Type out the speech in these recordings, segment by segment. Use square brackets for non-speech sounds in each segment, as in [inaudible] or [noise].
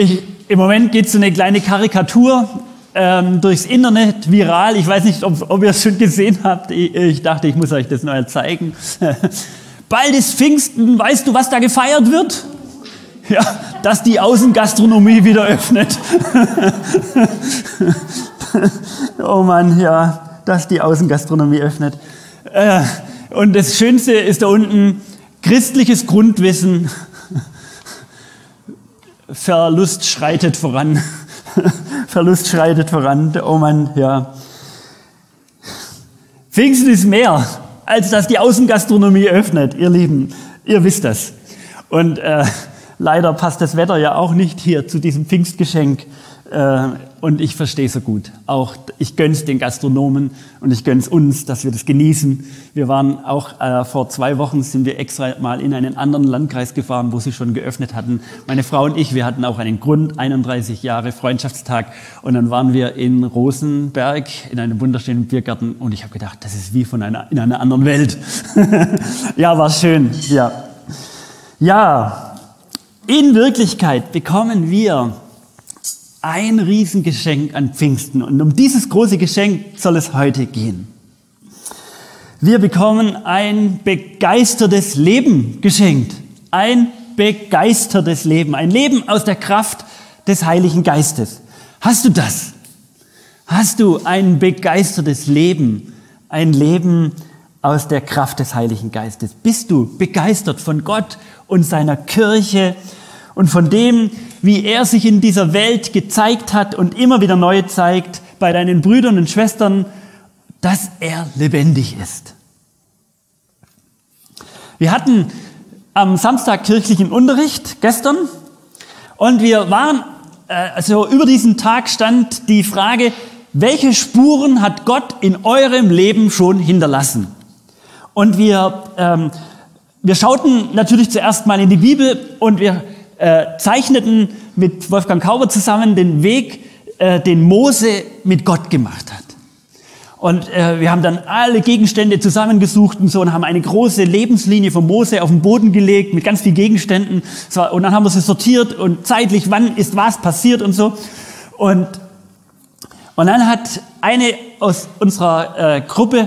Ich, Im Moment geht so eine kleine Karikatur ähm, durchs Internet viral. Ich weiß nicht, ob, ob ihr es schon gesehen habt. Ich, ich, dachte, ich muss euch das mal zeigen. [laughs] Bald ist Pfingsten. Weißt du, was da gefeiert wird? Ja, dass die Außengastronomie wieder öffnet. [laughs] oh Mann, ja, dass die Außengastronomie öffnet. Äh, und das Schönste ist da unten christliches Grundwissen Verlust schreitet voran. [laughs] Verlust schreitet voran. Oh Mann, ja. Pfingsten ist mehr, als dass die Außengastronomie öffnet, ihr Lieben. Ihr wisst das. Und äh, leider passt das Wetter ja auch nicht hier zu diesem Pfingstgeschenk. Äh, und ich verstehe so gut. Auch ich gönn's den Gastronomen und ich gönn's uns, dass wir das genießen. Wir waren auch äh, vor zwei Wochen sind wir extra mal in einen anderen Landkreis gefahren, wo sie schon geöffnet hatten. Meine Frau und ich, wir hatten auch einen Grund, 31 Jahre Freundschaftstag. Und dann waren wir in Rosenberg in einem wunderschönen Biergarten und ich habe gedacht, das ist wie von einer in einer anderen Welt. [laughs] ja, war schön. Ja, ja. In Wirklichkeit bekommen wir ein Riesengeschenk an Pfingsten. Und um dieses große Geschenk soll es heute gehen. Wir bekommen ein begeistertes Leben geschenkt. Ein begeistertes Leben. Ein Leben aus der Kraft des Heiligen Geistes. Hast du das? Hast du ein begeistertes Leben? Ein Leben aus der Kraft des Heiligen Geistes? Bist du begeistert von Gott und seiner Kirche und von dem, wie er sich in dieser Welt gezeigt hat und immer wieder neu zeigt bei deinen Brüdern und Schwestern, dass er lebendig ist. Wir hatten am Samstag kirchlichen Unterricht gestern und wir waren, äh, also über diesen Tag stand die Frage, welche Spuren hat Gott in eurem Leben schon hinterlassen? Und wir, ähm, wir schauten natürlich zuerst mal in die Bibel und wir äh, zeichneten mit Wolfgang Kauber zusammen den Weg, äh, den Mose mit Gott gemacht hat. Und äh, wir haben dann alle Gegenstände zusammengesucht und so und haben eine große Lebenslinie von Mose auf den Boden gelegt mit ganz vielen Gegenständen. Und dann haben wir sie sortiert und zeitlich, wann ist was passiert und so. Und, und dann hat eine aus unserer äh, Gruppe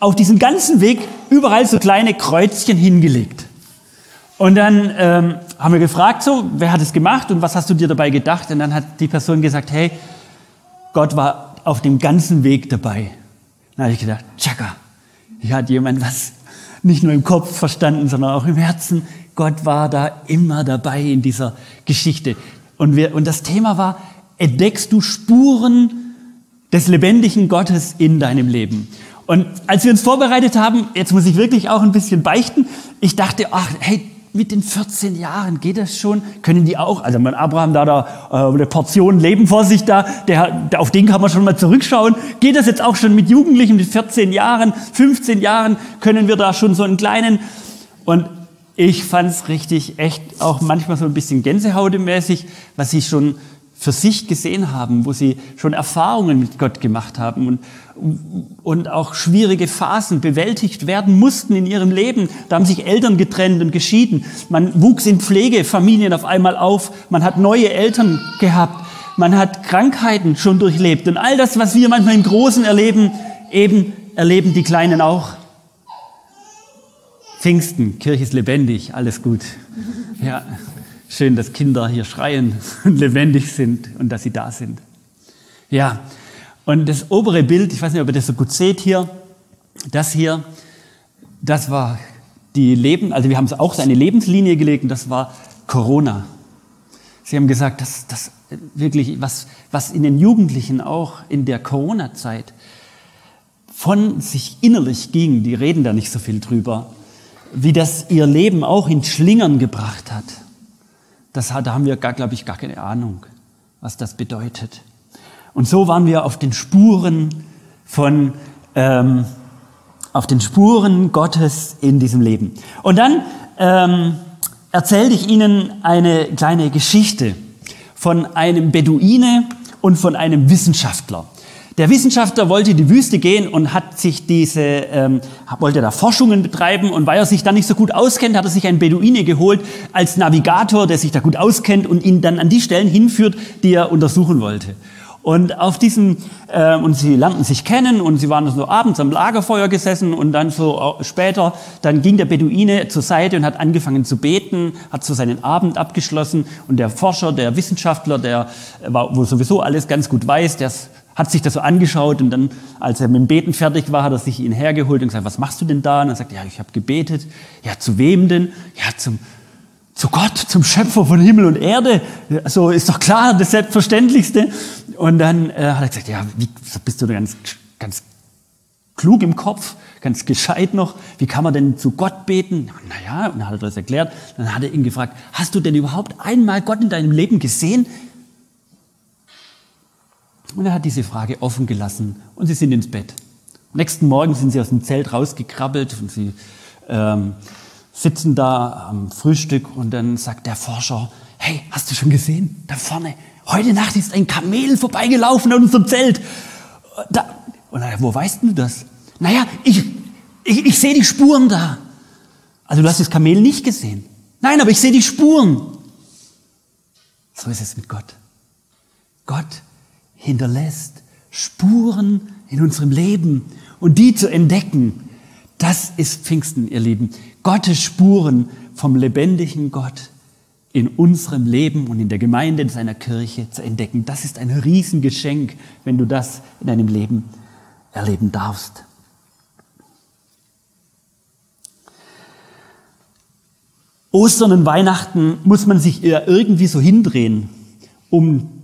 auf diesem ganzen Weg überall so kleine Kreuzchen hingelegt. Und dann ähm, haben wir gefragt, so, wer hat es gemacht und was hast du dir dabei gedacht? Und dann hat die Person gesagt, hey, Gott war auf dem ganzen Weg dabei. Dann habe ich gedacht, tschakka, hier hat jemand was nicht nur im Kopf verstanden, sondern auch im Herzen. Gott war da immer dabei in dieser Geschichte. Und, wir, und das Thema war, entdeckst du Spuren des lebendigen Gottes in deinem Leben? Und als wir uns vorbereitet haben, jetzt muss ich wirklich auch ein bisschen beichten, ich dachte, ach, hey, mit den 14 Jahren geht das schon? Können die auch? Also mein Abraham da da äh, eine Portion Leben vor sich da, der, auf den kann man schon mal zurückschauen. Geht das jetzt auch schon mit Jugendlichen mit 14 Jahren, 15 Jahren? Können wir da schon so einen kleinen? Und ich fand es richtig, echt auch manchmal so ein bisschen Gänsehautemäßig, was ich schon für sich gesehen haben, wo sie schon Erfahrungen mit Gott gemacht haben und, und auch schwierige Phasen bewältigt werden mussten in ihrem Leben. Da haben sich Eltern getrennt und geschieden. Man wuchs in Pflegefamilien auf einmal auf. Man hat neue Eltern gehabt. Man hat Krankheiten schon durchlebt. Und all das, was wir manchmal im Großen erleben, eben erleben die Kleinen auch. Pfingsten, Kirche ist lebendig, alles gut. Ja. Schön, dass Kinder hier schreien und [laughs] lebendig sind und dass sie da sind. Ja, und das obere Bild, ich weiß nicht, ob ihr das so gut seht hier, das hier, das war die Leben, also wir haben es auch so Lebenslinie gelegt und das war Corona. Sie haben gesagt, dass das wirklich, was, was in den Jugendlichen auch in der Corona-Zeit von sich innerlich ging, die reden da nicht so viel drüber, wie das ihr Leben auch in Schlingern gebracht hat das, da haben wir, glaube ich, gar keine Ahnung, was das bedeutet. Und so waren wir auf den Spuren von, ähm, auf den Spuren Gottes in diesem Leben. Und dann ähm, erzählte ich Ihnen eine kleine Geschichte von einem Beduine und von einem Wissenschaftler. Der Wissenschaftler wollte in die Wüste gehen und hat sich diese, ähm, wollte da Forschungen betreiben und weil er sich da nicht so gut auskennt, hat er sich einen Beduine geholt als Navigator, der sich da gut auskennt und ihn dann an die Stellen hinführt, die er untersuchen wollte. Und auf diesem, äh, und sie lernten sich kennen und sie waren so abends am Lagerfeuer gesessen und dann so später, dann ging der Beduine zur Seite und hat angefangen zu beten, hat so seinen Abend abgeschlossen und der Forscher, der Wissenschaftler, der war, wo sowieso alles ganz gut weiß, der hat sich das so angeschaut und dann, als er mit dem Beten fertig war, hat er sich ihn hergeholt und gesagt, was machst du denn da? Und er sagt, ja, ich habe gebetet. Ja, zu wem denn? Ja, zum, zu Gott, zum Schöpfer von Himmel und Erde. So ist doch klar, das Selbstverständlichste. Und dann äh, hat er gesagt, ja, wie, bist du da ganz, ganz klug im Kopf, ganz gescheit noch. Wie kann man denn zu Gott beten? Naja, und dann hat er das erklärt. Dann hat er ihn gefragt, hast du denn überhaupt einmal Gott in deinem Leben gesehen? Und er hat diese Frage offen gelassen und sie sind ins Bett. Nächsten Morgen sind sie aus dem Zelt rausgekrabbelt und sie ähm, sitzen da am Frühstück und dann sagt der Forscher, hey, hast du schon gesehen? Da vorne, heute Nacht ist ein Kamel vorbeigelaufen an unserem Zelt. Da, und dann, wo weißt du das? Naja, ich, ich, ich sehe die Spuren da. Also du hast das Kamel nicht gesehen. Nein, aber ich sehe die Spuren. So ist es mit Gott. Gott hinterlässt Spuren in unserem Leben und die zu entdecken, das ist Pfingsten, ihr Lieben. Gottes Spuren vom lebendigen Gott in unserem Leben und in der Gemeinde in seiner Kirche zu entdecken. Das ist ein Riesengeschenk, wenn du das in deinem Leben erleben darfst. Ostern und Weihnachten muss man sich irgendwie so hindrehen, um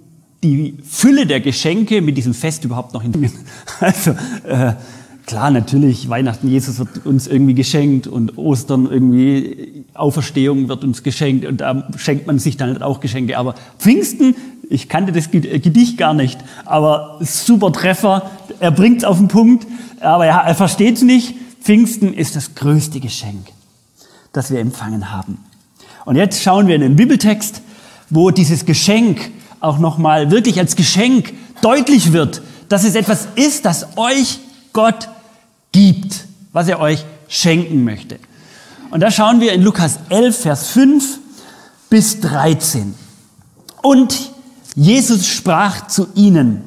die Fülle der Geschenke mit diesem Fest überhaupt noch hinzubringen. [laughs] Also äh, klar, natürlich, Weihnachten, Jesus wird uns irgendwie geschenkt und Ostern irgendwie, Auferstehung wird uns geschenkt und da schenkt man sich dann halt auch Geschenke. Aber Pfingsten, ich kannte das Gedicht gar nicht, aber super Treffer, er bringt es auf den Punkt, aber er, er versteht es nicht. Pfingsten ist das größte Geschenk, das wir empfangen haben. Und jetzt schauen wir in den Bibeltext, wo dieses Geschenk auch nochmal wirklich als Geschenk deutlich wird, dass es etwas ist, das euch Gott gibt, was er euch schenken möchte. Und da schauen wir in Lukas 11, Vers 5 bis 13. Und Jesus sprach zu ihnen,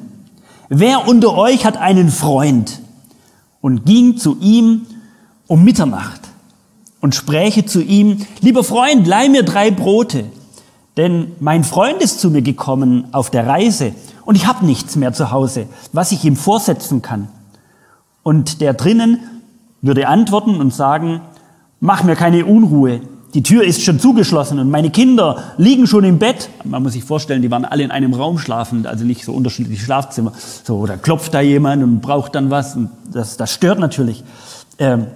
wer unter euch hat einen Freund und ging zu ihm um Mitternacht und spräche zu ihm, lieber Freund, leih mir drei Brote, denn mein Freund ist zu mir gekommen auf der Reise und ich habe nichts mehr zu Hause, was ich ihm vorsetzen kann. Und der drinnen würde antworten und sagen, mach mir keine Unruhe. Die Tür ist schon zugeschlossen und meine Kinder liegen schon im Bett. Man muss sich vorstellen, die waren alle in einem Raum schlafend, also nicht so unterschiedliche Schlafzimmer. So, oder klopft da jemand und braucht dann was und das, das stört natürlich. Ähm,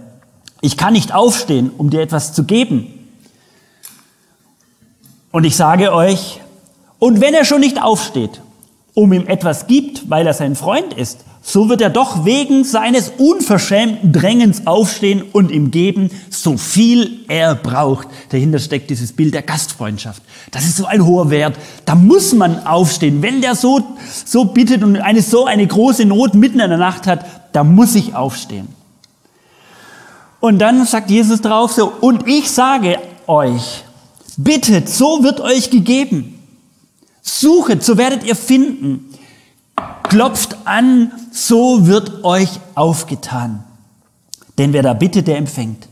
ich kann nicht aufstehen, um dir etwas zu geben. Und ich sage euch, und wenn er schon nicht aufsteht, um ihm etwas gibt, weil er sein Freund ist, so wird er doch wegen seines unverschämten Drängens aufstehen und ihm geben, so viel er braucht. Dahinter steckt dieses Bild der Gastfreundschaft. Das ist so ein hoher Wert. Da muss man aufstehen. Wenn der so, so bittet und eine so eine große Not mitten in der Nacht hat, da muss ich aufstehen. Und dann sagt Jesus drauf so, und ich sage euch, bittet, so wird euch gegeben. Suchet, so werdet ihr finden klopft an, so wird euch aufgetan. Denn wer da bittet, der empfängt.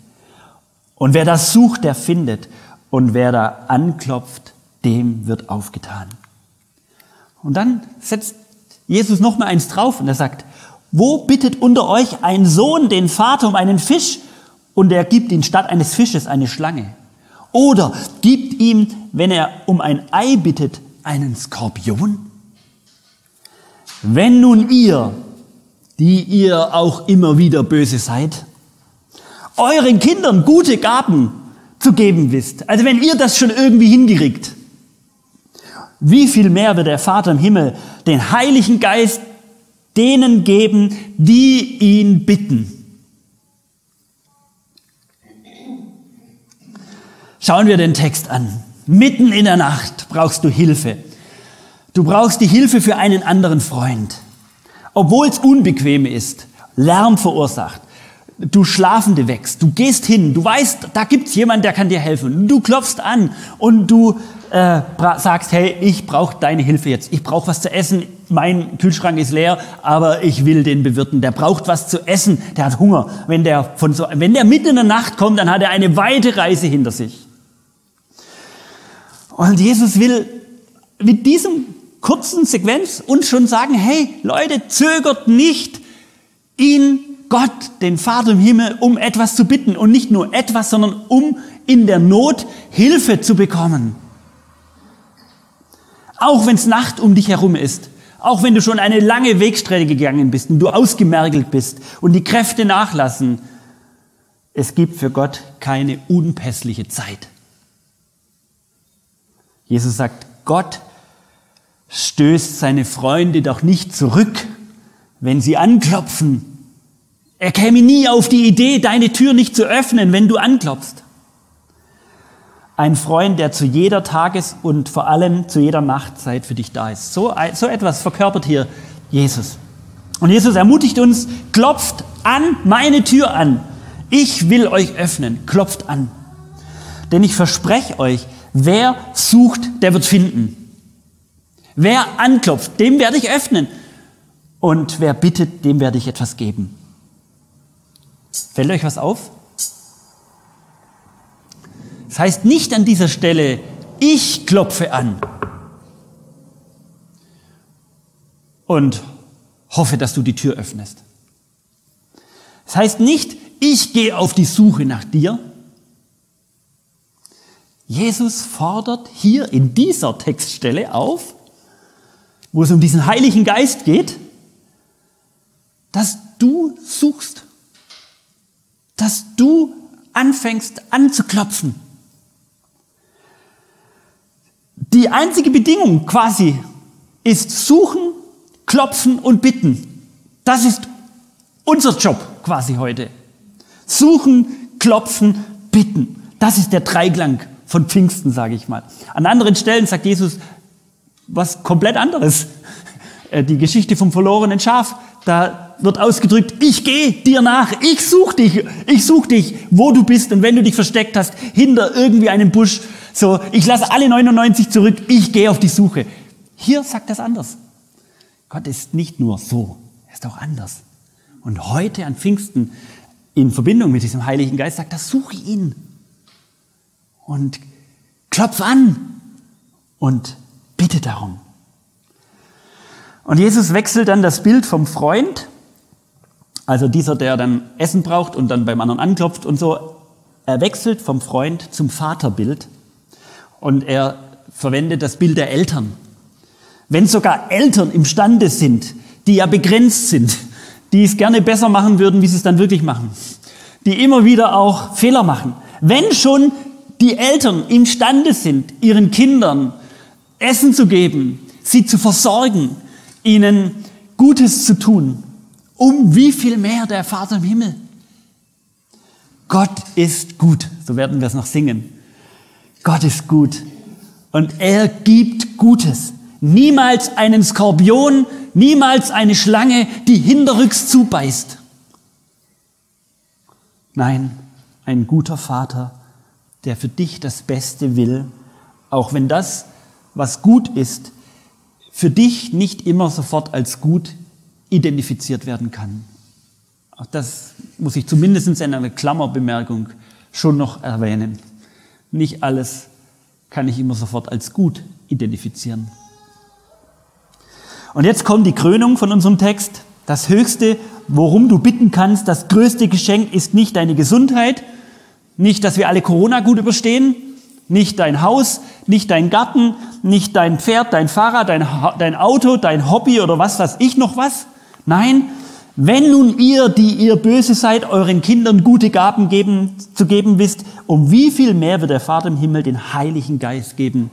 Und wer das sucht, der findet. Und wer da anklopft, dem wird aufgetan. Und dann setzt Jesus noch mal eins drauf und er sagt, wo bittet unter euch ein Sohn den Vater um einen Fisch und er gibt ihn statt eines Fisches eine Schlange? Oder gibt ihm, wenn er um ein Ei bittet, einen Skorpion? Wenn nun ihr, die ihr auch immer wieder böse seid, euren Kindern gute Gaben zu geben wisst, also wenn ihr das schon irgendwie hingekriegt, wie viel mehr wird der Vater im Himmel den Heiligen Geist denen geben, die ihn bitten? Schauen wir den Text an. Mitten in der Nacht brauchst du Hilfe. Du brauchst die Hilfe für einen anderen Freund. obwohl es unbequem ist, Lärm verursacht, du Schlafende wächst, du gehst hin, du weißt, da gibt's jemand, der kann dir helfen. Du klopfst an und du äh, sagst, hey, ich brauche deine Hilfe jetzt. Ich brauche was zu essen. Mein Kühlschrank ist leer, aber ich will den bewirten. Der braucht was zu essen. Der hat Hunger. Wenn der, von so, wenn der mitten in der Nacht kommt, dann hat er eine weite Reise hinter sich. Und Jesus will mit diesem kurzen Sequenz uns schon sagen, hey Leute, zögert nicht, ihn, Gott, den Vater im Himmel, um etwas zu bitten. Und nicht nur etwas, sondern um in der Not Hilfe zu bekommen. Auch wenn es Nacht um dich herum ist. Auch wenn du schon eine lange Wegstrecke gegangen bist und du ausgemergelt bist und die Kräfte nachlassen. Es gibt für Gott keine unpässliche Zeit. Jesus sagt, Gott stößt seine Freunde doch nicht zurück, wenn sie anklopfen. Er käme nie auf die Idee, deine Tür nicht zu öffnen, wenn du anklopfst. Ein Freund, der zu jeder Tages- und vor allem zu jeder Nachtzeit für dich da ist. So, so etwas verkörpert hier Jesus. Und Jesus ermutigt uns, klopft an meine Tür an. Ich will euch öffnen. Klopft an. Denn ich verspreche euch, Wer sucht, der wird finden. Wer anklopft, dem werde ich öffnen. Und wer bittet, dem werde ich etwas geben. Fällt euch was auf? Das heißt nicht an dieser Stelle, ich klopfe an und hoffe, dass du die Tür öffnest. Das heißt nicht, ich gehe auf die Suche nach dir, Jesus fordert hier in dieser Textstelle auf, wo es um diesen Heiligen Geist geht, dass du suchst, dass du anfängst anzuklopfen. Die einzige Bedingung quasi ist suchen, klopfen und bitten. Das ist unser Job quasi heute. Suchen, klopfen, bitten. Das ist der Dreiklang von Pfingsten, sage ich mal. An anderen Stellen sagt Jesus was komplett anderes. [laughs] Äh, die Geschichte vom verlorenen Schaf, da wird ausgedrückt, ich gehe dir nach, ich suche dich, ich suche dich, wo du bist und wenn du dich versteckt hast, hinter irgendwie einem Busch, so, ich lasse alle 99 zurück, ich gehe auf die Suche. Hier sagt das anders. Gott ist nicht nur so, er ist auch anders. Und heute an Pfingsten in Verbindung mit diesem Heiligen Geist sagt, das suche ihn und klopf an und bitte darum. Und Jesus wechselt dann das Bild vom Freund, also dieser, der dann Essen braucht und dann beim anderen anklopft und so. Er wechselt vom Freund zum Vaterbild und er verwendet das Bild der Eltern. Wenn sogar Eltern imstande sind, die ja begrenzt sind, die es gerne besser machen würden, wie sie es dann wirklich machen, die immer wieder auch Fehler machen. Wenn schon die Eltern imstande sind, ihren Kindern Essen zu geben, sie zu versorgen, ihnen Gutes zu tun, um wie viel mehr der Vater im Himmel. Gott ist gut, so werden wir es noch singen. Gott ist gut und er gibt Gutes. Niemals einen Skorpion, niemals eine Schlange, die hinterrücks zubeißt. Nein, ein guter Vater der für dich das Beste will, auch wenn das, was gut ist, für dich nicht immer sofort als gut identifiziert werden kann. Auch das muss ich zumindest in einer Klammerbemerkung schon noch erwähnen. Nicht alles kann ich immer sofort als gut identifizieren. Und jetzt kommt die Krönung von unserem Text. Das Höchste, worum du bitten kannst, das größte Geschenk ist nicht deine Gesundheit, nicht, dass wir alle Corona gut überstehen, nicht dein Haus, nicht dein Garten, nicht dein Pferd, dein Fahrrad, dein, dein Auto, dein Hobby oder was weiß ich noch was. Nein, wenn nun ihr, die ihr böse seid, euren Kindern gute Gaben geben, zu geben wisst, um wie viel mehr wird der Vater im Himmel den Heiligen Geist geben,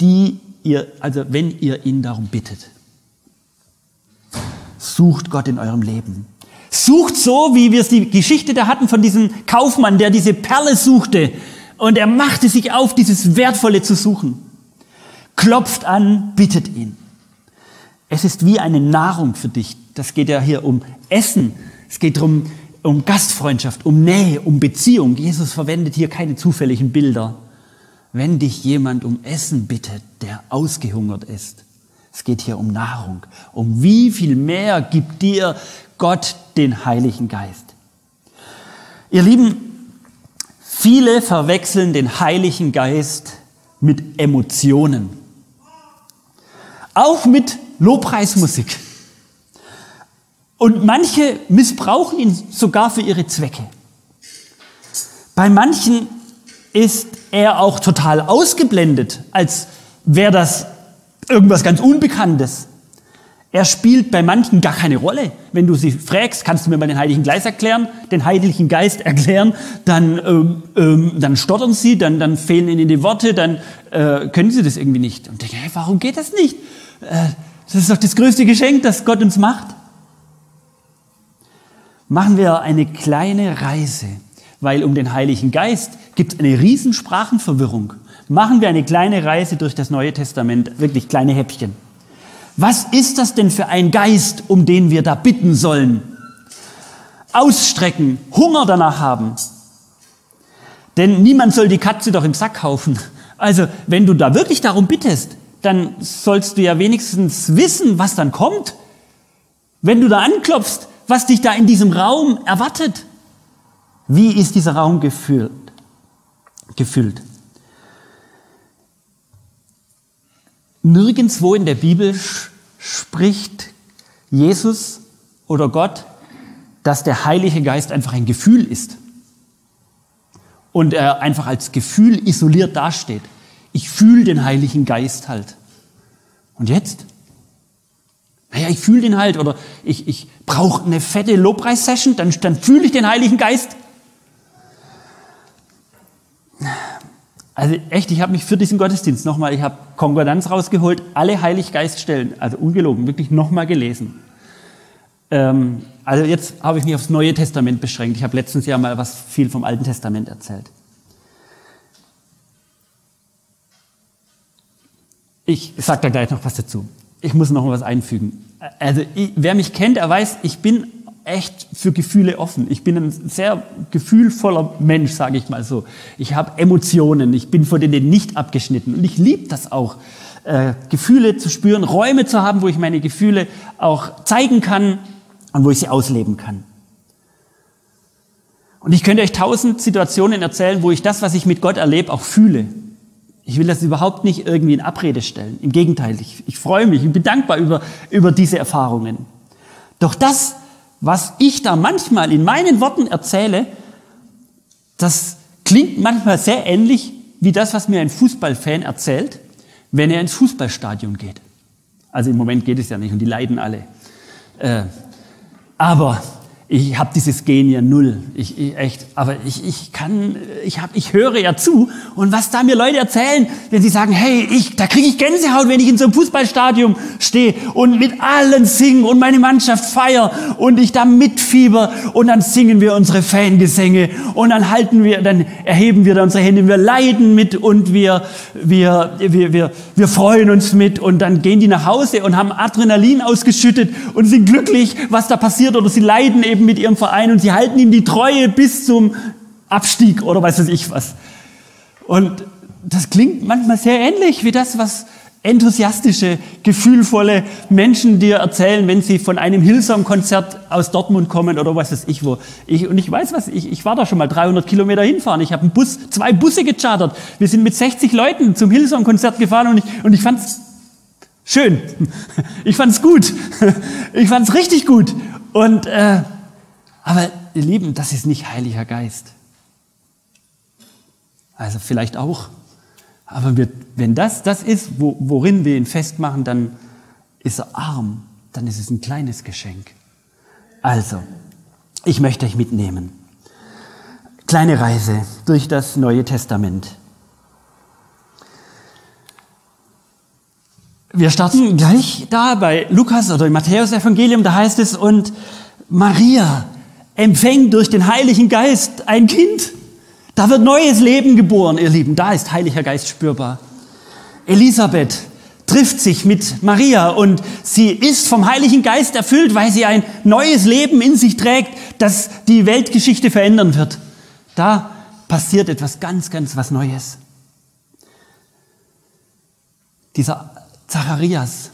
die ihr, also wenn ihr ihn darum bittet. Sucht Gott in eurem Leben. Sucht so, wie wir es die Geschichte da hatten von diesem Kaufmann, der diese Perle suchte und er machte sich auf, dieses Wertvolle zu suchen. Klopft an, bittet ihn. Es ist wie eine Nahrung für dich. Das geht ja hier um Essen. Es geht darum, um Gastfreundschaft, um Nähe, um Beziehung. Jesus verwendet hier keine zufälligen Bilder. Wenn dich jemand um Essen bittet, der ausgehungert ist, es geht hier um Nahrung. Um wie viel mehr gibt dir Gott den Heiligen Geist? Ihr Lieben, viele verwechseln den Heiligen Geist mit Emotionen. Auch mit Lobpreismusik. Und manche missbrauchen ihn sogar für ihre Zwecke. Bei manchen ist er auch total ausgeblendet, als wäre das irgendwas ganz Unbekanntes. Er spielt bei manchen gar keine Rolle. Wenn du sie fragst, kannst du mir mal den Heiligen Geist erklären, den Heiligen Geist erklären, dann, ähm, ähm, dann stottern sie, dann, dann fehlen ihnen die Worte, dann äh, können sie das irgendwie nicht. Und denken, hey, warum geht das nicht? Äh, das ist doch das größte Geschenk, das Gott uns macht machen wir eine kleine Reise, weil um den Heiligen Geist gibt es eine riesen Sprachenverwirrung. Machen wir eine kleine Reise durch das Neue Testament, wirklich kleine Häppchen. Was ist das denn für ein Geist, um den wir da bitten sollen? Ausstrecken, Hunger danach haben. Denn niemand soll die Katze doch im Sack kaufen. Also, wenn du da wirklich darum bittest, dann sollst du ja wenigstens wissen, was dann kommt. Wenn du da anklopfst, was dich da in diesem Raum erwartet. Wie ist dieser Raum gefüllt? gefüllt? Nirgendwo in der Bibel spricht Jesus oder Gott, dass der Heilige Geist einfach ein Gefühl ist und er einfach als Gefühl isoliert dasteht. Ich fühle den Heiligen Geist halt. Und jetzt? Naja, ich fühle den halt oder ich, ich brauche eine fette Lobpreis-Session, dann, dann fühle ich den Heiligen Geist. Also echt, ich habe mich für diesen Gottesdienst nochmal, ich habe Konkordanz rausgeholt, alle Heiliggeiststellen, also ungelogen, wirklich nochmal gelesen. Ähm, also jetzt habe ich mich aufs Neue Testament beschränkt. Ich habe letztens ja mal was viel vom Alten Testament erzählt. Ich sage da gleich noch was dazu ich muss noch was einfügen. Also ich, wer mich kennt, er weiß, ich bin echt für Gefühle offen. Ich bin ein sehr gefühlvoller Mensch, sage ich mal so. Ich habe Emotionen, ich bin von denen nicht abgeschnitten und ich liebe das auch, äh, Gefühle zu spüren, Räume zu haben, wo ich meine Gefühle auch zeigen kann und wo ich sie ausleben kann. Und ich könnte euch tausend Situationen erzählen, wo ich das, was ich mit Gott erlebe, auch fühle. Ich will das überhaupt nicht irgendwie in Abrede stellen. Im Gegenteil, ich, ich freue mich, ich bin dankbar über, über diese Erfahrungen. Doch das, was ich da manchmal in meinen Worten erzähle, das klingt manchmal sehr ähnlich wie das, was mir ein Fußballfan erzählt, wenn er ins Fußballstadion geht. Also im Moment geht es ja nicht und die leiden alle. Äh, aber ich habe dieses Gen ja null. Ich, ich, echt, aber ich, ich kann, ich, hab, ich höre ja zu und was da mir Leute erzählen, wenn sie sagen, hey, ich, da kriege ich Gänsehaut, wenn ich in so einem Fußballstadion stehe und mit allen singen und meine Mannschaft feier und ich da mitfieber und dann singen wir unsere Fangesänge und dann halten wir, dann erheben wir da unsere Hände, wir leiden mit und wir, wir, wir, wir, wir freuen uns mit und dann gehen die nach Hause und haben Adrenalin ausgeschüttet und sind glücklich, was da passiert oder sie leiden eben mit ihrem Verein und sie halten ihm die Treue bis zum Abstieg oder weiß ich was. Und das klingt manchmal sehr ähnlich wie das, was enthusiastische, gefühlvolle Menschen dir erzählen, wenn sie von einem Hillsong-Konzert aus Dortmund kommen oder was weiß ich wo. Ich, und ich weiß was, ich, ich war da schon mal 300 Kilometer hinfahren. Ich habe Bus, zwei Busse gechartert. Wir sind mit 60 Leuten zum Hillsong-Konzert gefahren und ich, und ich fand's schön. [laughs] Ich fand's gut. [laughs] Ich fand's richtig gut. Und äh, aber ihr Lieben, das ist nicht Heiliger Geist. Also vielleicht auch. Aber wir, wenn das das ist, wo, worin wir ihn festmachen, dann ist er arm. Dann ist es ein kleines Geschenk. Also, ich möchte euch mitnehmen. Kleine Reise durch das Neue Testament. Wir starten gleich da bei Lukas oder im Matthäus-Evangelium, da heißt es, und Maria empfängt durch den Heiligen Geist ein Kind. Da wird neues Leben geboren, ihr Lieben. Da ist Heiliger Geist spürbar. Elisabeth trifft sich mit Maria und sie ist vom Heiligen Geist erfüllt, weil sie ein neues Leben in sich trägt, das die Weltgeschichte verändern wird. Da passiert etwas ganz, ganz was Neues. Dieser Zacharias,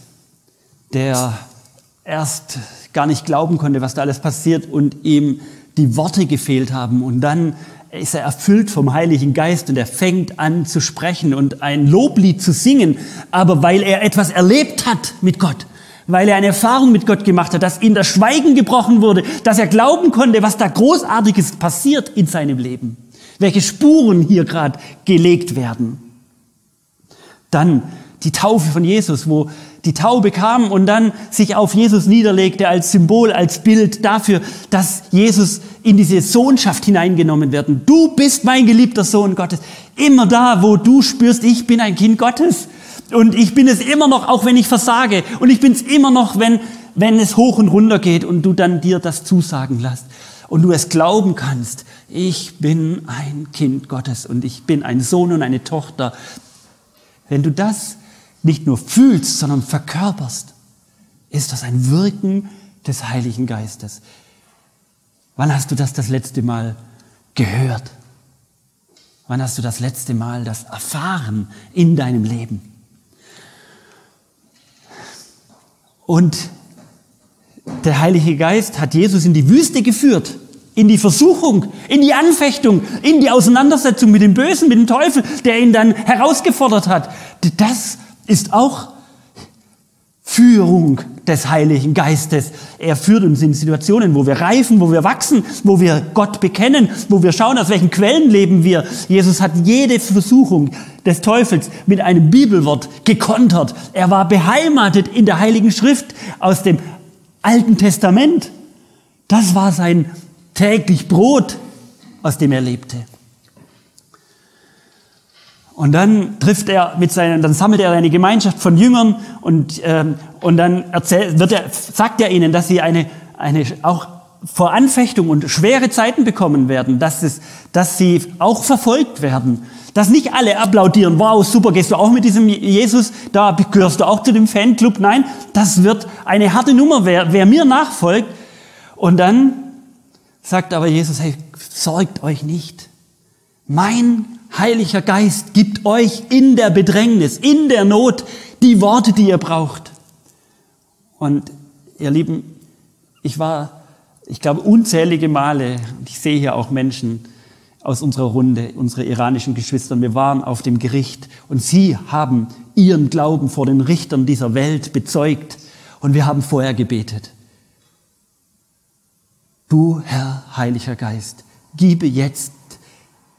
der erst gar nicht glauben konnte, was da alles passiert und ihm die Worte gefehlt haben und dann ist er erfüllt vom Heiligen Geist und er fängt an zu sprechen und ein Loblied zu singen, aber weil er etwas erlebt hat mit Gott, weil er eine Erfahrung mit Gott gemacht hat, dass ihm das Schweigen gebrochen wurde, dass er glauben konnte, was da Großartiges passiert in seinem Leben, welche Spuren hier gerade gelegt werden. Dann die Taufe von Jesus, wo die Taube kam und dann sich auf Jesus niederlegte als Symbol, als Bild dafür, dass Jesus in diese Sohnschaft hineingenommen werden. Du bist mein geliebter Sohn Gottes. Immer da, wo du spürst, ich bin ein Kind Gottes. Und ich bin es immer noch, auch wenn ich versage. Und ich bin es immer noch, wenn, wenn es hoch und runter geht und du dann dir das zusagen lässt. Und du es glauben kannst. Ich bin ein Kind Gottes und ich bin ein Sohn und eine Tochter. Wenn du das nicht nur fühlst, sondern verkörperst, ist das ein Wirken des Heiligen Geistes. Wann hast du das das letzte Mal gehört? Wann hast du das letzte Mal das erfahren in deinem Leben? Und der Heilige Geist hat Jesus in die Wüste geführt, in die Versuchung, in die Anfechtung, in die Auseinandersetzung mit dem Bösen, mit dem Teufel, der ihn dann herausgefordert hat. Das ist auch Führung des Heiligen Geistes. Er führt uns in Situationen, wo wir reifen, wo wir wachsen, wo wir Gott bekennen, wo wir schauen, aus welchen Quellen leben wir. Jesus hat jede Versuchung des Teufels mit einem Bibelwort gekontert. Er war beheimatet in der Heiligen Schrift aus dem Alten Testament. Das war sein täglich Brot, aus dem er lebte. Und dann trifft er mit seinen, dann sammelt er eine Gemeinschaft von Jüngern und, ähm, und dann erzählt, wird er, sagt er ihnen, dass sie eine, eine, auch vor Anfechtung und schwere Zeiten bekommen werden, dass, es, dass sie auch verfolgt werden. Dass nicht alle applaudieren, wow, super, gehst du auch mit diesem Jesus, da gehörst du auch zu dem Fanclub. Nein, das wird eine harte Nummer, wer, wer mir nachfolgt. Und dann sagt aber Jesus, hey, sorgt euch nicht. Mein Heiliger Geist gibt euch in der Bedrängnis, in der Not die Worte, die ihr braucht. Und ihr Lieben, ich war, ich glaube, unzählige Male, und ich sehe hier auch Menschen aus unserer Runde, unsere iranischen Geschwister, wir waren auf dem Gericht und sie haben ihren Glauben vor den Richtern dieser Welt bezeugt und wir haben vorher gebetet. Du, Herr, Heiliger Geist, gebe jetzt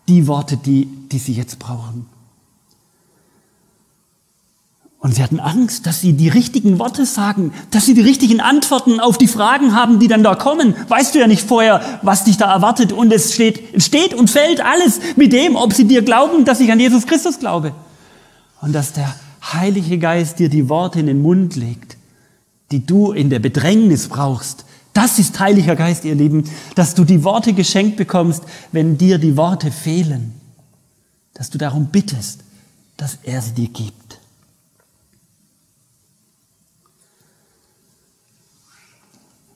die Worte, die, die sie jetzt brauchen. Und sie hatten Angst, dass sie die richtigen Worte sagen, dass sie die richtigen Antworten auf die Fragen haben, die dann da kommen. Weißt du ja nicht vorher, was dich da erwartet. Und es steht, steht und fällt alles mit dem, ob sie dir glauben, dass ich an Jesus Christus glaube. Und dass der Heilige Geist dir die Worte in den Mund legt, die du in der Bedrängnis brauchst, das ist Heiliger Geist, ihr Lieben, dass du die Worte geschenkt bekommst, wenn dir die Worte fehlen. Dass du darum bittest, dass er sie dir gibt.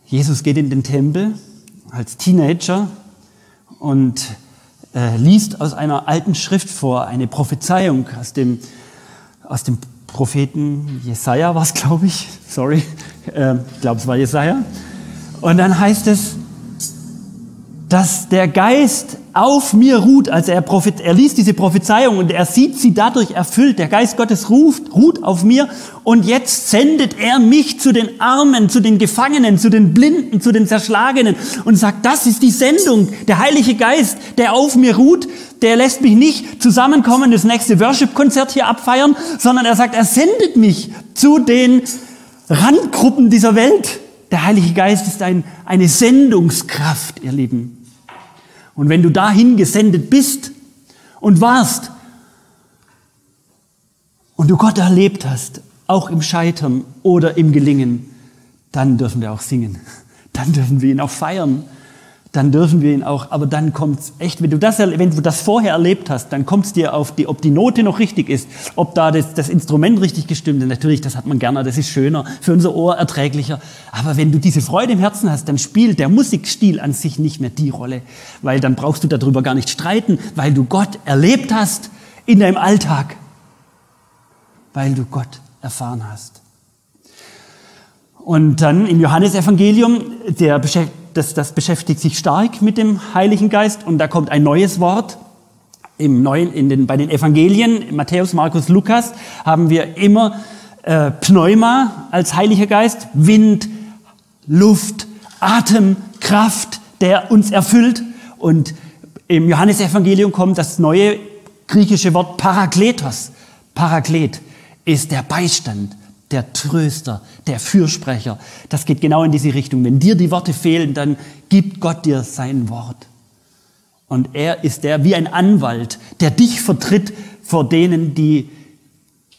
Jesus geht in den Tempel als Teenager und äh, liest aus einer alten Schrift vor, eine Prophezeiung aus dem, aus dem Propheten Jesaja war es, glaube ich. Sorry, [laughs] äh, ich glaube, es war Jesaja. Und dann heißt es, dass der Geist auf mir ruht. Also er, er liest diese Prophezeiung und er sieht sie dadurch erfüllt. Der Geist Gottes ruft, ruht auf mir und jetzt sendet er mich zu den Armen, zu den Gefangenen, zu den Blinden, zu den Zerschlagenen und sagt, das ist die Sendung. Der Heilige Geist, der auf mir ruht, der lässt mich nicht zusammenkommen, das nächste Worship-Konzert hier abfeiern, sondern er sagt, er sendet mich zu den Randgruppen dieser Welt. Der Heilige Geist ist ein, eine Sendungskraft, ihr Lieben. Und wenn du dahin gesendet bist und warst und du Gott erlebt hast, auch im Scheitern oder im Gelingen, dann dürfen wir auch singen. Dann dürfen wir ihn auch feiern. Dann dürfen wir ihn auch, aber dann kommt es echt, wenn du, das, wenn du das vorher erlebt hast, dann kommt es dir auf die, ob die Note noch richtig ist, ob da das, das Instrument richtig gestimmt ist. Natürlich, das hat man gerne, das ist schöner, für unser Ohr erträglicher. Aber wenn du diese Freude im Herzen hast, dann spielt der Musikstil an sich nicht mehr die Rolle, weil dann brauchst du darüber gar nicht streiten, weil du Gott erlebt hast in deinem Alltag, weil du Gott erfahren hast. Und dann im Johannesevangelium, der beschäftigt das, das beschäftigt sich stark mit dem Heiligen Geist und da kommt ein neues Wort. Im Neuen, in den, bei den Evangelien, Matthäus, Markus, Lukas, haben wir immer äh, Pneuma als Heiliger Geist, Wind, Luft, Atem, Kraft, der uns erfüllt. Und im Johannesevangelium kommt das neue griechische Wort Parakletos. Paraklet ist der Beistand, der Tröster, der Fürsprecher. Das geht genau in diese Richtung. Wenn dir die Worte fehlen, dann gibt Gott dir sein Wort. Und er ist der wie ein Anwalt, der dich vertritt vor denen, die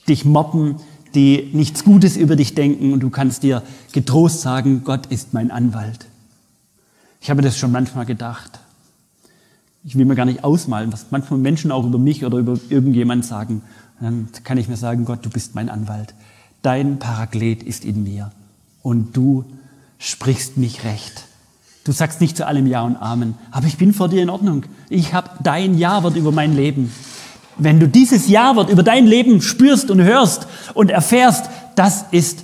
dich mobben, die nichts Gutes über dich denken und du kannst dir getrost sagen, Gott ist mein Anwalt. Ich habe das schon manchmal gedacht. Ich will mir gar nicht ausmalen, was manchmal Menschen auch über mich oder über irgendjemand sagen. Dann kann ich mir sagen, Gott, du bist mein Anwalt dein Paraklet ist in mir und du sprichst mich recht. Du sagst nicht zu allem Ja und Amen, aber ich bin vor dir in Ordnung. Ich habe dein Ja-Wort über mein Leben. Wenn du dieses Ja-Wort über dein Leben spürst und hörst und erfährst, das ist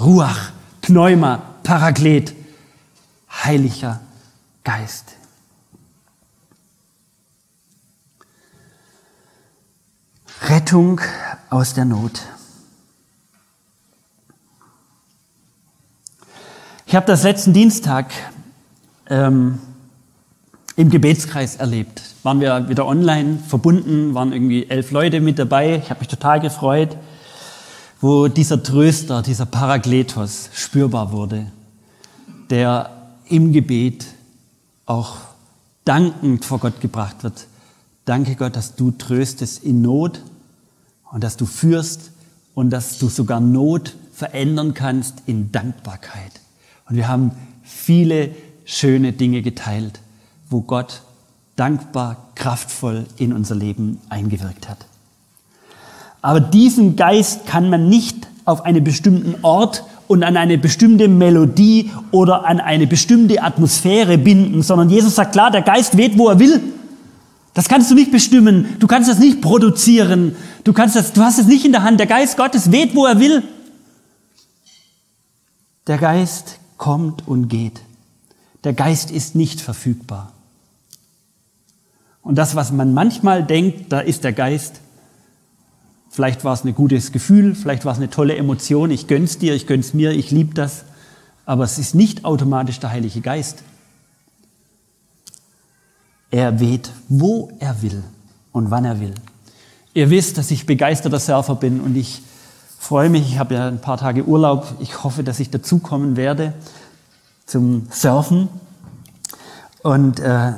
Ruach, Pneuma, Paraklet, Heiliger Geist. Rettung aus der Not. Ich habe das letzten Dienstag ähm, im Gebetskreis erlebt. Waren wir wieder online verbunden, waren irgendwie elf Leute mit dabei. Ich habe mich total gefreut, wo dieser Tröster, dieser Parakletos spürbar wurde, der im Gebet auch dankend vor Gott gebracht wird. Danke Gott, dass du tröstest in Not und dass du führst und dass du sogar Not verändern kannst in Dankbarkeit. Und wir haben viele schöne Dinge geteilt, wo Gott dankbar, kraftvoll in unser Leben eingewirkt hat. Aber diesen Geist kann man nicht auf einen bestimmten Ort und an eine bestimmte Melodie oder an eine bestimmte Atmosphäre binden, sondern Jesus sagt klar, der Geist weht, wo er will. Das kannst du nicht bestimmen, du kannst das nicht produzieren, du, kannst das, du hast es nicht in der Hand. Der Geist Gottes weht, wo er will. Der Geist kommt und geht. Der Geist ist nicht verfügbar. Und das, was man manchmal denkt, da ist der Geist, vielleicht war es ein gutes Gefühl, vielleicht war es eine tolle Emotion, ich gönn's dir, ich gönn's mir, ich liebe das, aber es ist nicht automatisch der Heilige Geist. Er weht, wo er will und wann er will. Ihr wisst, dass ich begeisterter Surfer bin und ich freue mich, ich habe ja ein paar Tage Urlaub. Ich hoffe, dass ich dazukommen werde zum Surfen. Und äh,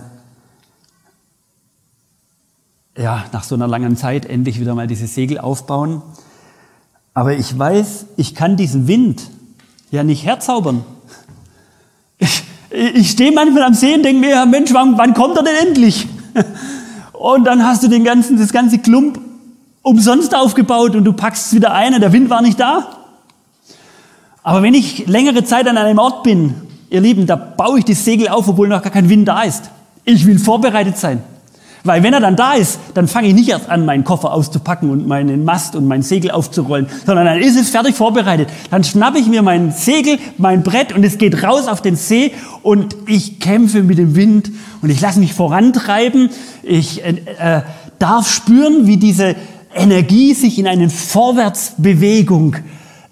ja, nach so einer langen Zeit endlich wieder mal diese Segel aufbauen. Aber ich weiß, ich kann diesen Wind ja nicht herzaubern. Ich, ich stehe manchmal am See und denke mir, Mensch, wann, wann kommt er denn endlich? [laughs] Und dann hast du den ganzen, das ganze Klump umsonst aufgebaut und du packst es wieder ein und der Wind war nicht da. Aber wenn ich längere Zeit an einem Ort bin, ihr Lieben, da baue ich das Segel auf, obwohl noch gar kein Wind da ist. Ich will vorbereitet sein. Weil wenn er dann da ist, dann fange ich nicht erst an, meinen Koffer auszupacken und meinen Mast und mein Segel aufzurollen, sondern dann ist es fertig vorbereitet. Dann schnappe ich mir mein Segel, mein Brett und es geht raus auf den See und ich kämpfe mit dem Wind und ich lasse mich vorantreiben. Ich äh, äh darf spüren, wie diese Energie sich in eine Vorwärtsbewegung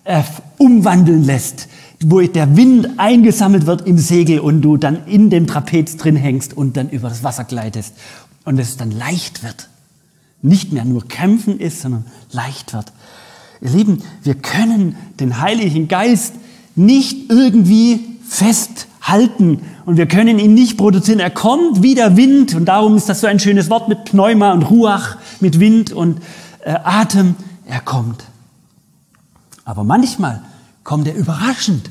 äh, umwandeln lässt, wo der Wind eingesammelt wird im Segel und du dann in dem Trapez drin hängst und dann über das Wasser gleitest und es dann leicht wird. Nicht mehr nur kämpfen ist, sondern leicht wird. Ihr Lieben, wir können den Heiligen Geist nicht irgendwie festhalten und wir können ihn nicht produzieren. Er kommt wie der Wind und darum ist das so ein schönes Wort mit Pneuma und Ruach, mit Wind und Atem, er kommt. Aber manchmal kommt er überraschend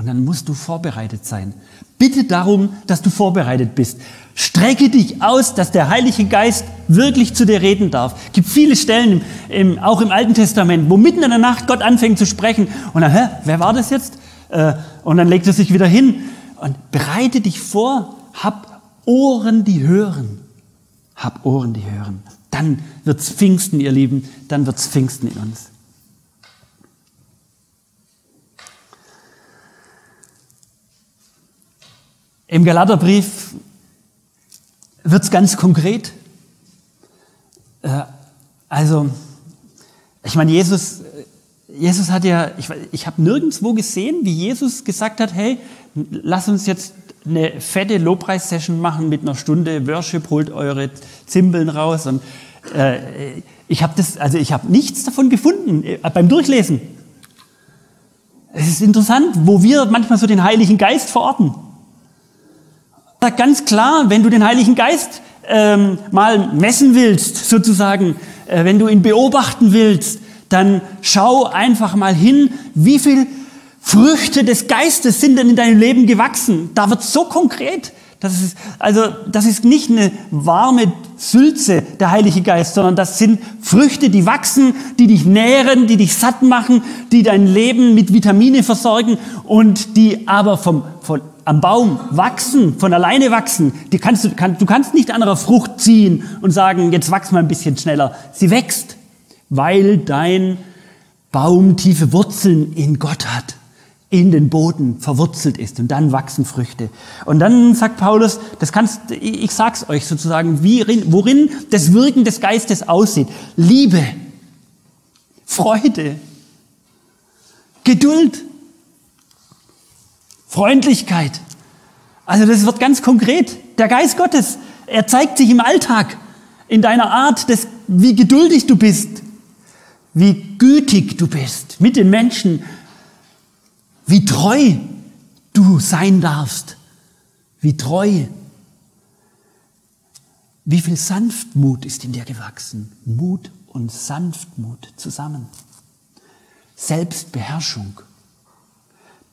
Und dann musst du vorbereitet sein. Bitte darum, dass du vorbereitet bist. Strecke dich aus, dass der Heilige Geist wirklich zu dir reden darf. Es gibt viele Stellen, im, auch im Alten Testament, wo mitten in der Nacht Gott anfängt zu sprechen. Und dann, hä, wer war das jetzt? Äh, und dann legt er sich wieder hin. Und bereite dich vor, hab Ohren, die hören. Hab Ohren, die hören. Dann wird's Pfingsten, ihr Lieben. Dann wird's Pfingsten in uns. Im Galaterbrief wird es ganz konkret. Äh, also, ich meine, Jesus, Jesus hat ja, ich, ich habe nirgendwo gesehen, wie Jesus gesagt hat, hey, lass uns jetzt eine fette Lobpreis-Session machen mit einer Stunde Worship, holt eure Zimbeln raus. Und äh, ich habe das, also ich habe nichts davon gefunden äh, beim Durchlesen. Es ist interessant, wo wir manchmal so den Heiligen Geist verorten ganz klar, wenn du den Heiligen Geist ähm, mal messen willst, sozusagen, äh, wenn du ihn beobachten willst, dann schau einfach mal hin, wie viel Früchte des Geistes sind denn in deinem Leben gewachsen. Da wird so konkret. Das ist, also, das ist nicht eine warme Sülze, der Heilige Geist, sondern das sind Früchte, die wachsen, die dich nähren, die dich satt machen, die dein Leben mit Vitamine versorgen und die aber vom, von am Baum wachsen, von alleine wachsen. Die kannst du, kann, du kannst nicht an einer Frucht ziehen und sagen, jetzt wachs mal ein bisschen schneller. Sie wächst, weil dein Baum tiefe Wurzeln in Gott hat, in den Boden verwurzelt ist und dann wachsen Früchte. Und dann sagt Paulus, das kannst, ich sag's euch sozusagen, wie, worin das Wirken des Geistes aussieht. Liebe, Freude, Geduld, Freundlichkeit. Also das wird ganz konkret. Der Geist Gottes, er zeigt sich im Alltag, in deiner Art, des, wie geduldig du bist, wie gütig du bist mit den Menschen, wie treu du sein darfst, wie treu. Wie viel Sanftmut ist in dir gewachsen? Mut und Sanftmut zusammen. Selbstbeherrschung.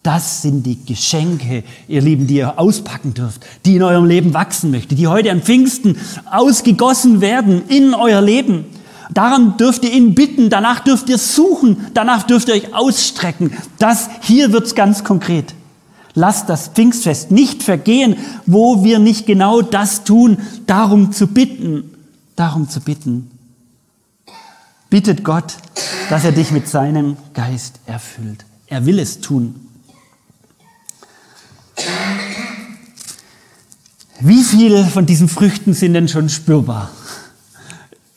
Das sind die Geschenke, ihr Lieben, die ihr auspacken dürft, die in eurem Leben wachsen möchte, die heute am Pfingsten ausgegossen werden in euer Leben. Daran dürft ihr ihn bitten, danach dürft ihr suchen, danach dürft ihr euch ausstrecken. Das hier wird's ganz konkret. Lasst das Pfingstfest nicht vergehen, wo wir nicht genau das tun, darum zu bitten, darum zu bitten. Bittet Gott, dass er dich mit seinem Geist erfüllt. Er will es tun. Wie viele von diesen Früchten sind denn schon spürbar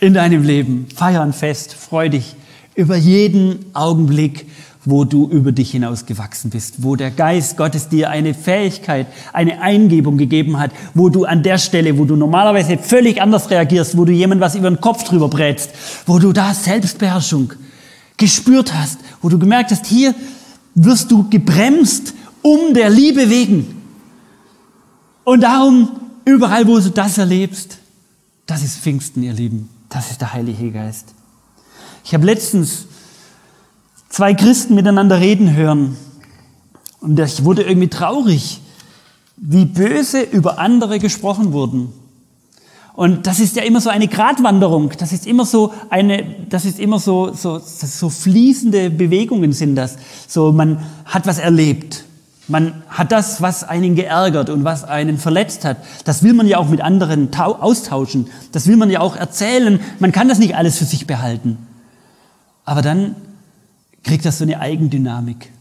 in deinem Leben? Feier ein Fest, freu dich über jeden Augenblick, wo du über dich hinaus gewachsen bist, wo der Geist Gottes dir eine Fähigkeit, eine Eingebung gegeben hat, wo du an der Stelle, wo du normalerweise völlig anders reagierst, wo du jemand was über den Kopf drüber brätst, wo du da Selbstbeherrschung gespürt hast, wo du gemerkt hast, hier wirst du gebremst um der Liebe wegen. Und darum, überall, wo du das erlebst, das ist Pfingsten, ihr Lieben. Das ist der Heilige Geist. Ich habe letztens zwei Christen miteinander reden hören und ich wurde irgendwie traurig, wie böse über andere gesprochen wurden. Und das ist ja immer so eine Gratwanderung. Das ist immer so eine, das ist immer so, so, so fließende Bewegungen sind das. So, man hat was erlebt. Man hat das, was einen geärgert und was einen verletzt hat. Das will man ja auch mit anderen austauschen. Das will man ja auch erzählen. Man kann das nicht alles für sich behalten. Aber dann kriegt das so eine Eigendynamik.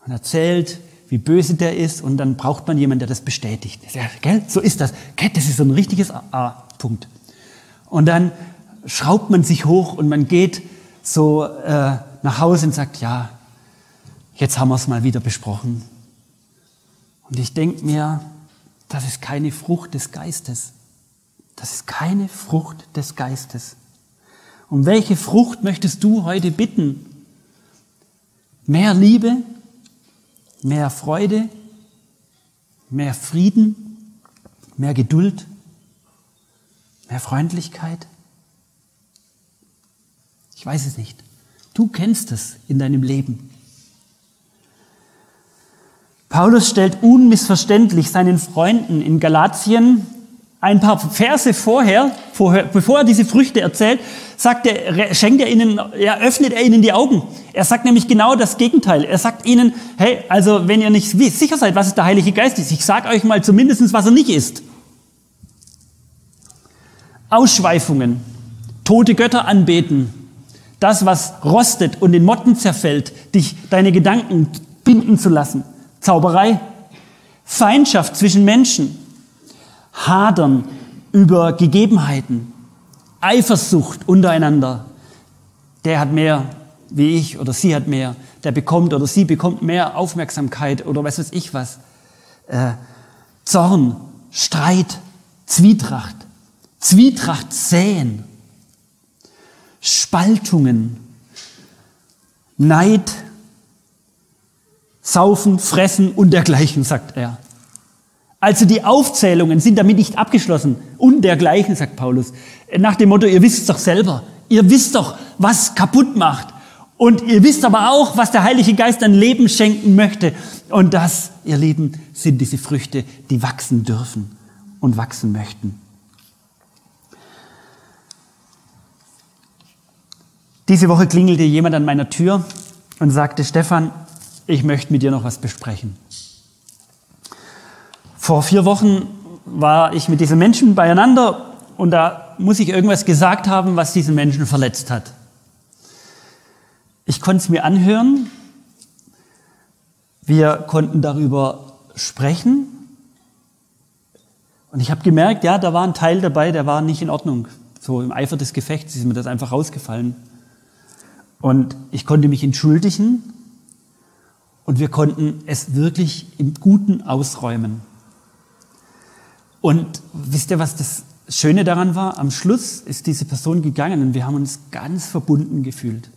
Man erzählt, wie böse der ist und dann braucht man jemanden, der das bestätigt. Ja, gell? So ist das. Das ist so ein richtiges A-Punkt. Und dann schraubt man sich hoch und man geht so äh, nach Hause und sagt, ja, jetzt haben wir es mal wieder besprochen und ich denke mir, das ist keine Frucht des Geistes. Das ist keine Frucht des Geistes. Um welche Frucht möchtest du heute bitten? Mehr Liebe, mehr Freude, mehr Frieden, mehr Geduld, mehr Freundlichkeit? Ich weiß es nicht. Du kennst es in deinem Leben. Paulus stellt unmissverständlich seinen Freunden in Galatien ein paar Verse vorher, vorher, bevor er diese Früchte erzählt, sagt er, schenkt er ihnen, ja, öffnet er ihnen die Augen. Er sagt nämlich genau das Gegenteil. Er sagt ihnen, hey, also wenn ihr nicht sicher seid, was ist der Heilige Geist ist, ich sage euch mal zumindestens, was er nicht ist. Ausschweifungen, tote Götter anbeten, das, was rostet und in Motten zerfällt, dich deine Gedanken binden zu lassen, Zauberei, Feindschaft zwischen Menschen, Hadern über Gegebenheiten, Eifersucht untereinander. Der hat mehr wie ich oder sie hat mehr. Der bekommt oder sie bekommt mehr Aufmerksamkeit oder was weiß ich was. Äh, Zorn, Streit, Zwietracht, Zwietracht säen, Spaltungen, Neid, Saufen, Fressen und dergleichen, sagt er. Also die Aufzählungen sind damit nicht abgeschlossen. Und dergleichen, sagt Paulus. Nach dem Motto, ihr wisst es doch selber. Ihr wisst doch, was kaputt macht. Und ihr wisst aber auch, was der Heilige Geist an Leben schenken möchte. Und das, ihr Lieben, sind diese Früchte, die wachsen dürfen und wachsen möchten. Diese Woche klingelte jemand an meiner Tür und sagte, Stefan, ich möchte mit dir noch was besprechen. Vor vier Wochen war ich mit diesen Menschen beieinander und da muss ich irgendwas gesagt haben, was diesen Menschen verletzt hat. Ich konnte es mir anhören. Wir konnten darüber sprechen. Und ich habe gemerkt, ja, da war ein Teil dabei, der war nicht in Ordnung. So im Eifer des Gefechts ist mir das einfach rausgefallen. Und ich konnte mich entschuldigen und wir konnten es wirklich im Guten ausräumen. Und wisst ihr, was das Schöne daran war? Am Schluss ist diese Person gegangen und wir haben uns ganz verbunden gefühlt.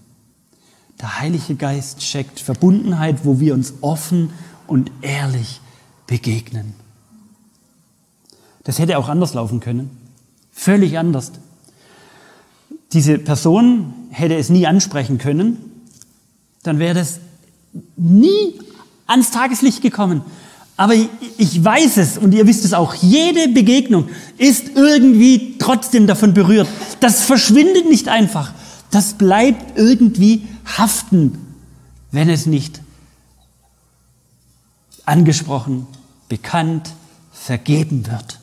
Der Heilige Geist checkt Verbundenheit, wo wir uns offen und ehrlich begegnen. Das hätte auch anders laufen können. Völlig anders. Diese Person hätte es nie ansprechen können, dann wäre das nie ans Tageslicht gekommen. Aber ich weiß es und ihr wisst es auch, jede Begegnung ist irgendwie trotzdem davon berührt. Das verschwindet nicht einfach. Das bleibt irgendwie haften, wenn es nicht angesprochen, bekannt, vergeben wird.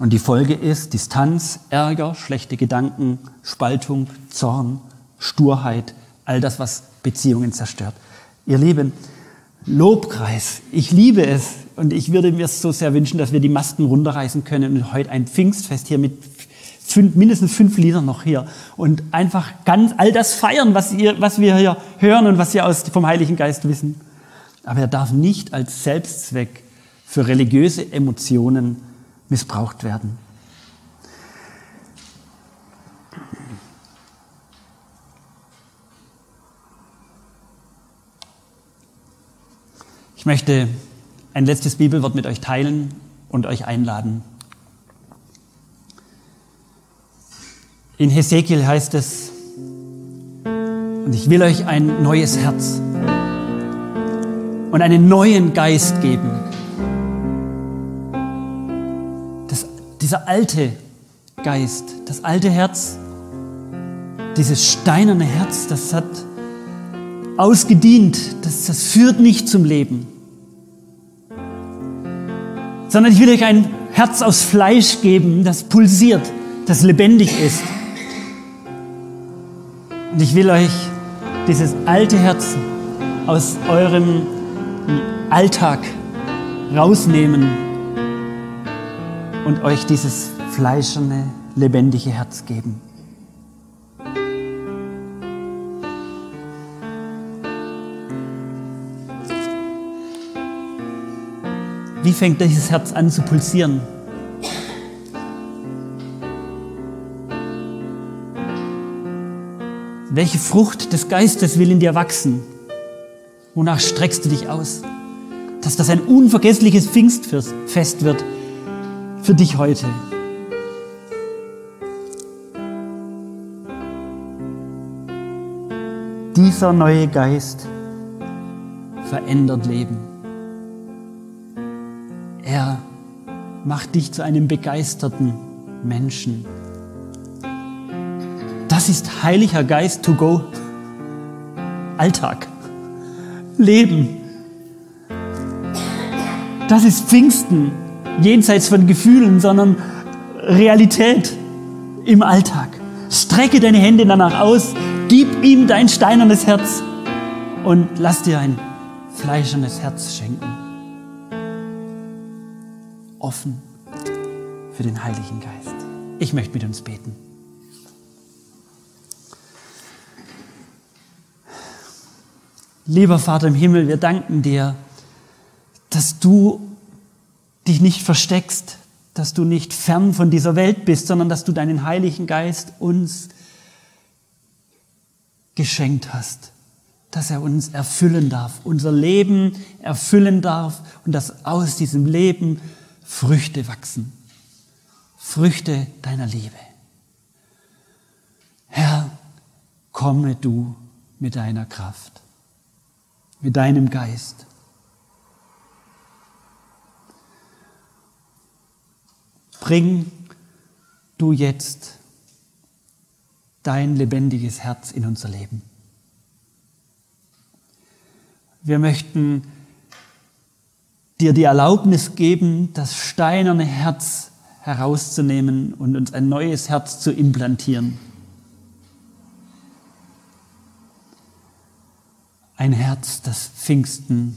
Und die Folge ist Distanz, Ärger, schlechte Gedanken, Spaltung, Zorn, Sturheit, all das, was Beziehungen zerstört. Ihr Lieben, Lobpreis, ich liebe es und ich würde mir so sehr wünschen, dass wir die Masken runterreißen können und heute ein Pfingstfest hier mit fünf, mindestens fünf Liedern noch hier und einfach ganz all das feiern, was, ihr, was wir hier hören und was wir aus, vom Heiligen Geist wissen. Aber er darf nicht als Selbstzweck für religiöse Emotionen missbraucht werden. Ich möchte ein letztes Bibelwort mit euch teilen und euch einladen. In Hesekiel heißt es, und ich will euch ein neues Herz und einen neuen Geist geben. Dieser alte Geist, das alte Herz, dieses steinerne Herz, das hat ausgedient, das, das führt nicht zum Leben sondern ich will euch ein Herz aus Fleisch geben, das pulsiert, das lebendig ist. Und ich will euch dieses alte Herz aus eurem Alltag rausnehmen und euch dieses fleischerne, lebendige Herz geben. Wie fängt dieses Herz an zu pulsieren? Welche Frucht des Geistes will in dir wachsen? Wonach streckst du dich aus? Dass das ein unvergessliches Pfingstfest wird für dich heute. Dieser neue Geist verändert Leben. Er macht dich zu einem begeisterten Menschen. Das ist Heiliger Geist to go. Alltag. Leben. Das ist Pfingsten, jenseits von Gefühlen, sondern Realität im Alltag. Strecke deine Hände danach aus, gib ihm dein steinernes Herz und lass dir ein fleischernes Herz schenken. Offen für den Heiligen Geist. Ich möchte mit uns beten. Lieber Vater im Himmel, wir danken dir, dass du dich nicht versteckst, dass du nicht fern von dieser Welt bist, sondern dass du deinen Heiligen Geist uns geschenkt hast, dass er uns erfüllen darf, unser Leben erfüllen darf und dass aus diesem Leben Früchte wachsen, Früchte deiner Liebe. Herr, komme du mit deiner Kraft, mit deinem Geist. Bring du jetzt dein lebendiges Herz in unser Leben. Wir möchten dir die Erlaubnis geben, das steinerne Herz herauszunehmen und uns ein neues Herz zu implantieren. Ein Herz, das Pfingsten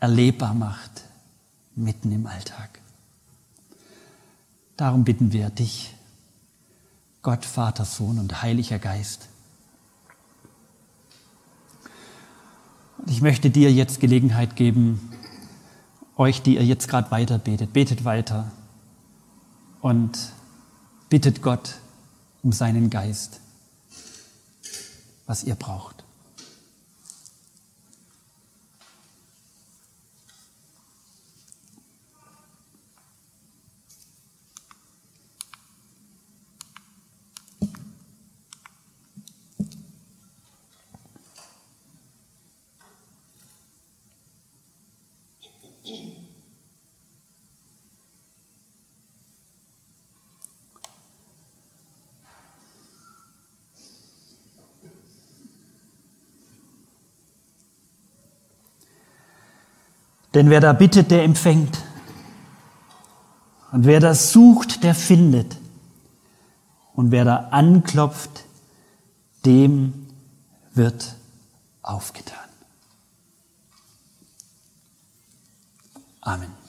erlebbar macht, mitten im Alltag. Darum bitten wir dich, Gott, Vater, Sohn und Heiliger Geist. Und ich möchte dir jetzt Gelegenheit geben, euch, die ihr jetzt gerade weiter betet, betet weiter und bittet Gott um seinen Geist, was ihr braucht. Denn wer da bittet, der empfängt. Und wer das sucht, der findet. Und wer da anklopft, dem wird aufgetan. Amen.